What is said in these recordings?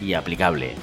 y aplicable.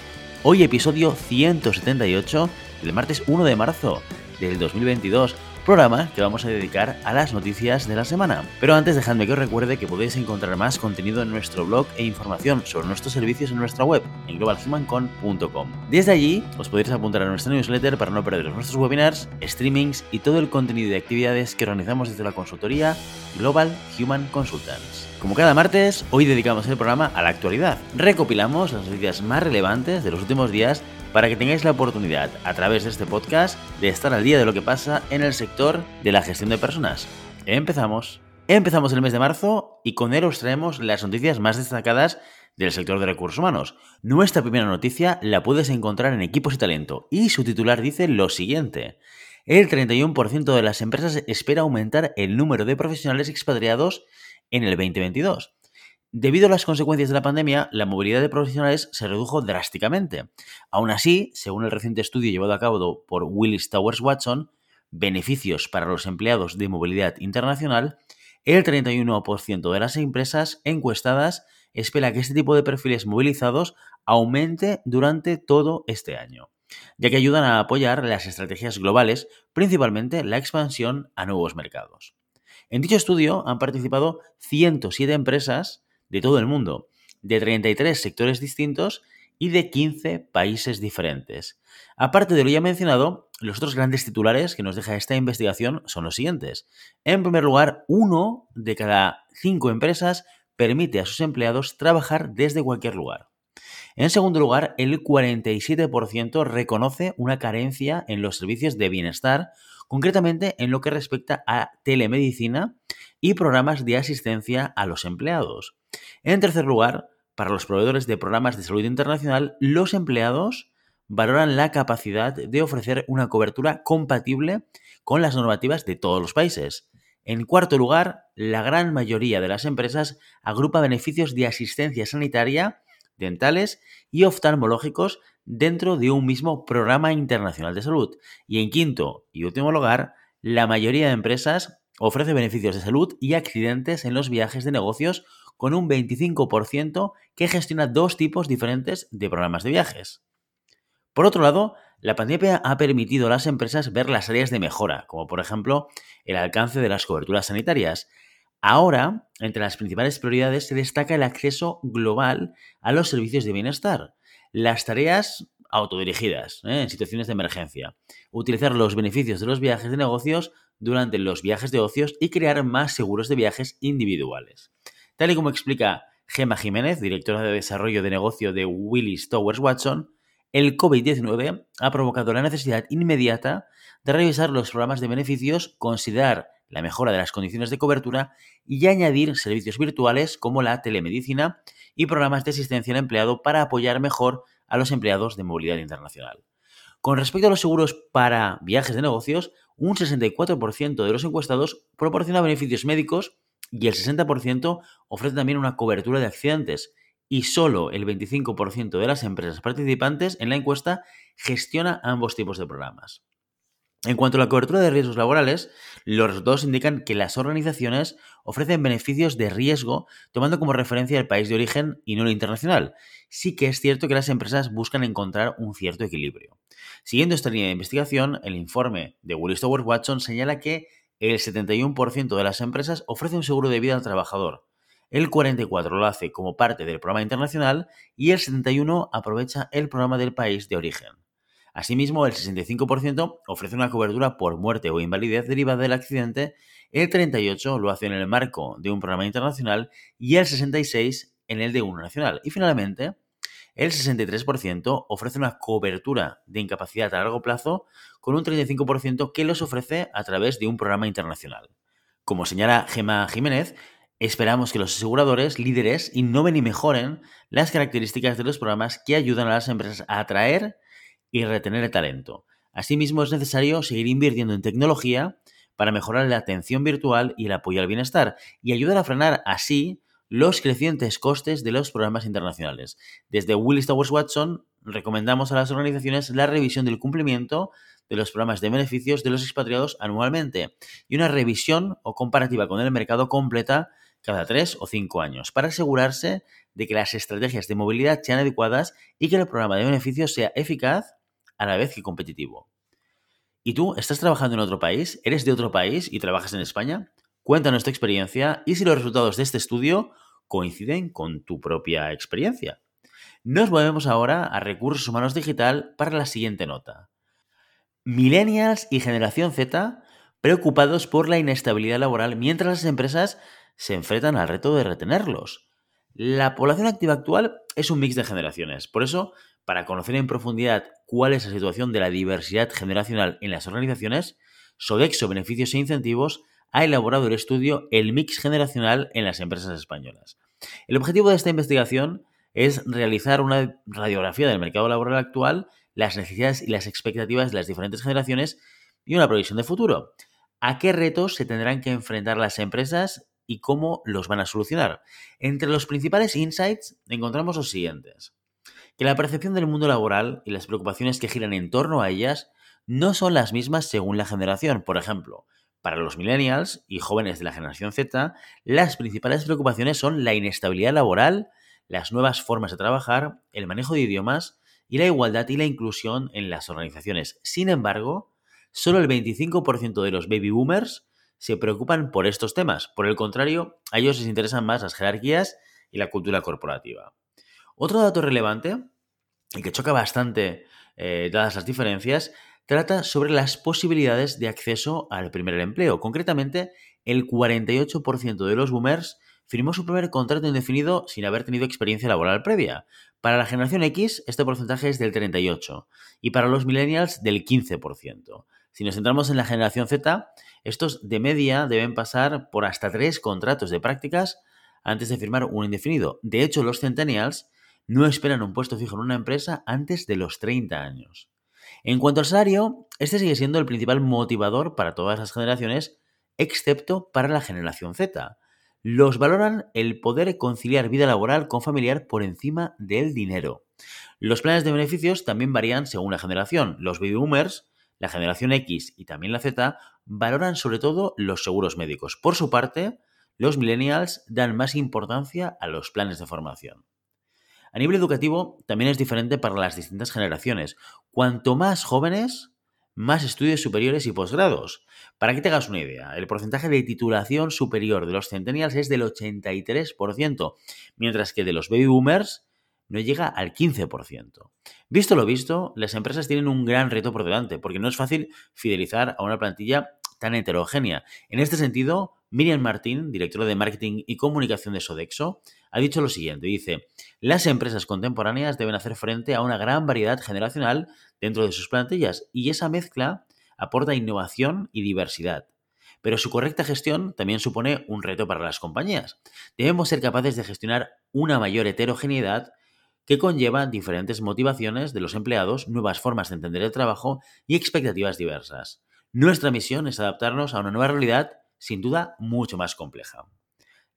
Hoy episodio 178 del martes 1 de marzo del 2022 programa que vamos a dedicar a las noticias de la semana. Pero antes dejadme que os recuerde que podéis encontrar más contenido en nuestro blog e información sobre nuestros servicios en nuestra web, en globalhumancon.com. Desde allí os podéis apuntar a nuestra newsletter para no perderos nuestros webinars, streamings y todo el contenido de actividades que organizamos desde la consultoría Global Human Consultants. Como cada martes, hoy dedicamos el programa a la actualidad. Recopilamos las noticias más relevantes de los últimos días para que tengáis la oportunidad, a través de este podcast, de estar al día de lo que pasa en el sector de la gestión de personas. Empezamos. Empezamos el mes de marzo y con él os traemos las noticias más destacadas del sector de recursos humanos. Nuestra primera noticia la puedes encontrar en Equipos y Talento y su titular dice lo siguiente. El 31% de las empresas espera aumentar el número de profesionales expatriados en el 2022. Debido a las consecuencias de la pandemia, la movilidad de profesionales se redujo drásticamente. Aún así, según el reciente estudio llevado a cabo por Willis Towers Watson, beneficios para los empleados de movilidad internacional, el 31% de las empresas encuestadas espera que este tipo de perfiles movilizados aumente durante todo este año, ya que ayudan a apoyar las estrategias globales, principalmente la expansión a nuevos mercados. En dicho estudio han participado 107 empresas de todo el mundo, de 33 sectores distintos y de 15 países diferentes. Aparte de lo ya mencionado, los otros grandes titulares que nos deja esta investigación son los siguientes. En primer lugar, uno de cada cinco empresas permite a sus empleados trabajar desde cualquier lugar. En segundo lugar, el 47% reconoce una carencia en los servicios de bienestar, concretamente en lo que respecta a telemedicina y programas de asistencia a los empleados. En tercer lugar, para los proveedores de programas de salud internacional, los empleados valoran la capacidad de ofrecer una cobertura compatible con las normativas de todos los países. En cuarto lugar, la gran mayoría de las empresas agrupa beneficios de asistencia sanitaria, dentales y oftalmológicos dentro de un mismo programa internacional de salud. Y en quinto y último lugar, la mayoría de empresas ofrece beneficios de salud y accidentes en los viajes de negocios con un 25% que gestiona dos tipos diferentes de programas de viajes. Por otro lado, la pandemia ha permitido a las empresas ver las áreas de mejora, como por ejemplo el alcance de las coberturas sanitarias. Ahora, entre las principales prioridades se destaca el acceso global a los servicios de bienestar, las tareas autodirigidas ¿eh? en situaciones de emergencia, utilizar los beneficios de los viajes de negocios durante los viajes de ocios y crear más seguros de viajes individuales. Tal y como explica Gemma Jiménez, directora de desarrollo de negocio de Willis Towers Watson, el COVID-19 ha provocado la necesidad inmediata de revisar los programas de beneficios, considerar la mejora de las condiciones de cobertura y añadir servicios virtuales como la telemedicina y programas de asistencia al empleado para apoyar mejor a los empleados de movilidad internacional. Con respecto a los seguros para viajes de negocios, un 64% de los encuestados proporciona beneficios médicos y el 60% ofrece también una cobertura de accidentes y solo el 25% de las empresas participantes en la encuesta gestiona ambos tipos de programas. En cuanto a la cobertura de riesgos laborales, los resultados indican que las organizaciones ofrecen beneficios de riesgo tomando como referencia el país de origen y no el internacional. Sí que es cierto que las empresas buscan encontrar un cierto equilibrio. Siguiendo esta línea de investigación, el informe de Willis Towers Watson señala que el 71% de las empresas ofrece un seguro de vida al trabajador, el 44% lo hace como parte del programa internacional y el 71% aprovecha el programa del país de origen. Asimismo, el 65% ofrece una cobertura por muerte o invalidez derivada del accidente, el 38% lo hace en el marco de un programa internacional y el 66% en el de uno nacional. Y finalmente, el 63% ofrece una cobertura de incapacidad a largo plazo con un 35% que los ofrece a través de un programa internacional. Como señala Gemma Jiménez, Esperamos que los aseguradores líderes innoven y mejoren las características de los programas que ayudan a las empresas a atraer y retener el talento. Asimismo, es necesario seguir invirtiendo en tecnología para mejorar la atención virtual y el apoyo al bienestar y ayudar a frenar así los crecientes costes de los programas internacionales. Desde Willis Towers Watson recomendamos a las organizaciones la revisión del cumplimiento de los programas de beneficios de los expatriados anualmente y una revisión o comparativa con el mercado completa cada tres o cinco años para asegurarse de que las estrategias de movilidad sean adecuadas y que el programa de beneficios sea eficaz a la vez que competitivo. ¿Y tú estás trabajando en otro país? ¿Eres de otro país y trabajas en España? Cuéntanos tu experiencia y si los resultados de este estudio coinciden con tu propia experiencia. Nos movemos ahora a recursos humanos digital para la siguiente nota. Millennials y generación Z preocupados por la inestabilidad laboral mientras las empresas se enfrentan al reto de retenerlos. La población activa actual es un mix de generaciones, por eso para conocer en profundidad cuál es la situación de la diversidad generacional en las organizaciones, Sodexo Beneficios e Incentivos ha elaborado el estudio El mix generacional en las empresas españolas. El objetivo de esta investigación es realizar una radiografía del mercado laboral actual, las necesidades y las expectativas de las diferentes generaciones y una previsión de futuro. ¿A qué retos se tendrán que enfrentar las empresas y cómo los van a solucionar? Entre los principales insights encontramos los siguientes que la percepción del mundo laboral y las preocupaciones que giran en torno a ellas no son las mismas según la generación. Por ejemplo, para los millennials y jóvenes de la generación Z, las principales preocupaciones son la inestabilidad laboral, las nuevas formas de trabajar, el manejo de idiomas y la igualdad y la inclusión en las organizaciones. Sin embargo, solo el 25% de los baby boomers se preocupan por estos temas. Por el contrario, a ellos les interesan más las jerarquías y la cultura corporativa. Otro dato relevante, y que choca bastante eh, dadas las diferencias, trata sobre las posibilidades de acceso al primer empleo. Concretamente, el 48% de los boomers firmó su primer contrato indefinido sin haber tenido experiencia laboral previa. Para la generación X, este porcentaje es del 38% y para los millennials del 15%. Si nos centramos en la generación Z, estos de media deben pasar por hasta tres contratos de prácticas antes de firmar un indefinido. De hecho, los centennials no esperan un puesto fijo en una empresa antes de los 30 años. En cuanto al salario, este sigue siendo el principal motivador para todas las generaciones, excepto para la generación Z. Los valoran el poder conciliar vida laboral con familiar por encima del dinero. Los planes de beneficios también varían según la generación. Los baby boomers, la generación X y también la Z valoran sobre todo los seguros médicos. Por su parte, los millennials dan más importancia a los planes de formación. A nivel educativo también es diferente para las distintas generaciones. Cuanto más jóvenes, más estudios superiores y posgrados. Para que te hagas una idea, el porcentaje de titulación superior de los centennials es del 83%, mientras que de los baby boomers no llega al 15%. Visto lo visto, las empresas tienen un gran reto por delante, porque no es fácil fidelizar a una plantilla tan heterogénea. En este sentido, Miriam Martín, directora de Marketing y Comunicación de Sodexo, ha dicho lo siguiente, dice, las empresas contemporáneas deben hacer frente a una gran variedad generacional dentro de sus plantillas y esa mezcla aporta innovación y diversidad. Pero su correcta gestión también supone un reto para las compañías. Debemos ser capaces de gestionar una mayor heterogeneidad que conlleva diferentes motivaciones de los empleados, nuevas formas de entender el trabajo y expectativas diversas. Nuestra misión es adaptarnos a una nueva realidad sin duda mucho más compleja.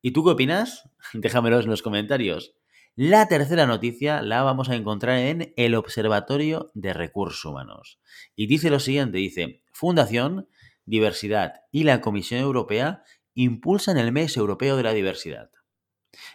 ¿Y tú qué opinas? Déjamelo en los comentarios. La tercera noticia la vamos a encontrar en el Observatorio de Recursos Humanos. Y dice lo siguiente, dice, Fundación, Diversidad y la Comisión Europea impulsan el Mes Europeo de la Diversidad.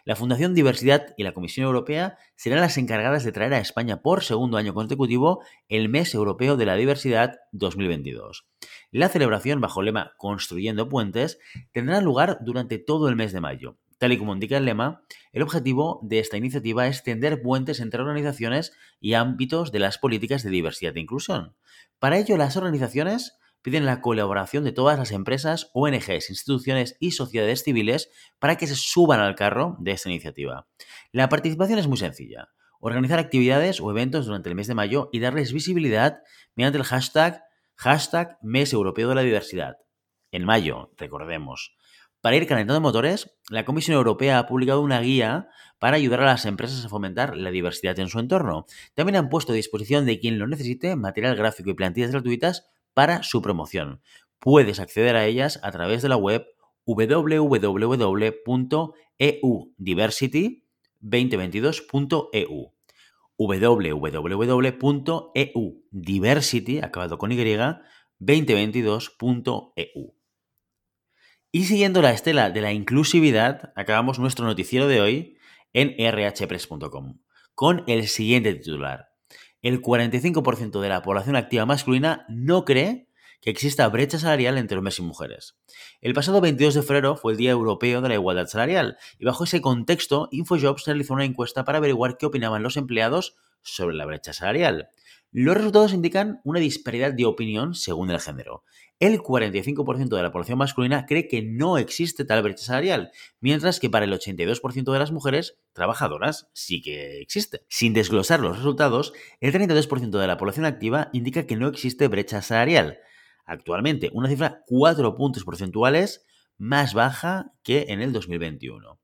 La Fundación Diversidad y la Comisión Europea serán las encargadas de traer a España por segundo año consecutivo el Mes Europeo de la Diversidad 2022. La celebración, bajo el lema Construyendo Puentes, tendrá lugar durante todo el mes de mayo. Tal y como indica el lema, el objetivo de esta iniciativa es tender puentes entre organizaciones y ámbitos de las políticas de diversidad e inclusión. Para ello, las organizaciones piden la colaboración de todas las empresas, ONGs, instituciones y sociedades civiles para que se suban al carro de esta iniciativa. La participación es muy sencilla. Organizar actividades o eventos durante el mes de mayo y darles visibilidad mediante el hashtag, hashtag Mes Europeo de la Diversidad. En mayo, recordemos. Para ir calentando motores, la Comisión Europea ha publicado una guía para ayudar a las empresas a fomentar la diversidad en su entorno. También han puesto a disposición de quien lo necesite material gráfico y plantillas gratuitas para su promoción. Puedes acceder a ellas a través de la web www.eudiversity2022.eu www.eudiversity, acabado con Y, 2022.eu. Y siguiendo la estela de la inclusividad, acabamos nuestro noticiero de hoy en rhpress.com con el siguiente titular. El 45% de la población activa masculina no cree que exista brecha salarial entre hombres y mujeres. El pasado 22 de febrero fue el Día Europeo de la Igualdad Salarial y bajo ese contexto InfoJobs realizó una encuesta para averiguar qué opinaban los empleados sobre la brecha salarial. Los resultados indican una disparidad de opinión según el género. El 45% de la población masculina cree que no existe tal brecha salarial, mientras que para el 82% de las mujeres trabajadoras sí que existe. Sin desglosar los resultados, el 32% de la población activa indica que no existe brecha salarial. Actualmente, una cifra 4 puntos porcentuales más baja que en el 2021.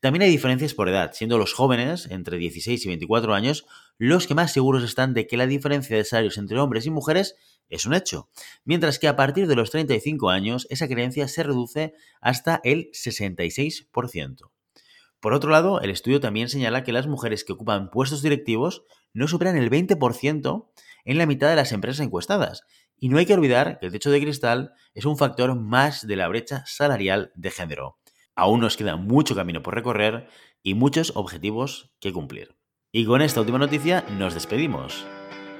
También hay diferencias por edad, siendo los jóvenes, entre 16 y 24 años, los que más seguros están de que la diferencia de salarios entre hombres y mujeres es un hecho, mientras que a partir de los 35 años esa creencia se reduce hasta el 66%. Por otro lado, el estudio también señala que las mujeres que ocupan puestos directivos no superan el 20% en la mitad de las empresas encuestadas. Y no hay que olvidar que el techo de cristal es un factor más de la brecha salarial de género. Aún nos queda mucho camino por recorrer y muchos objetivos que cumplir. Y con esta última noticia nos despedimos.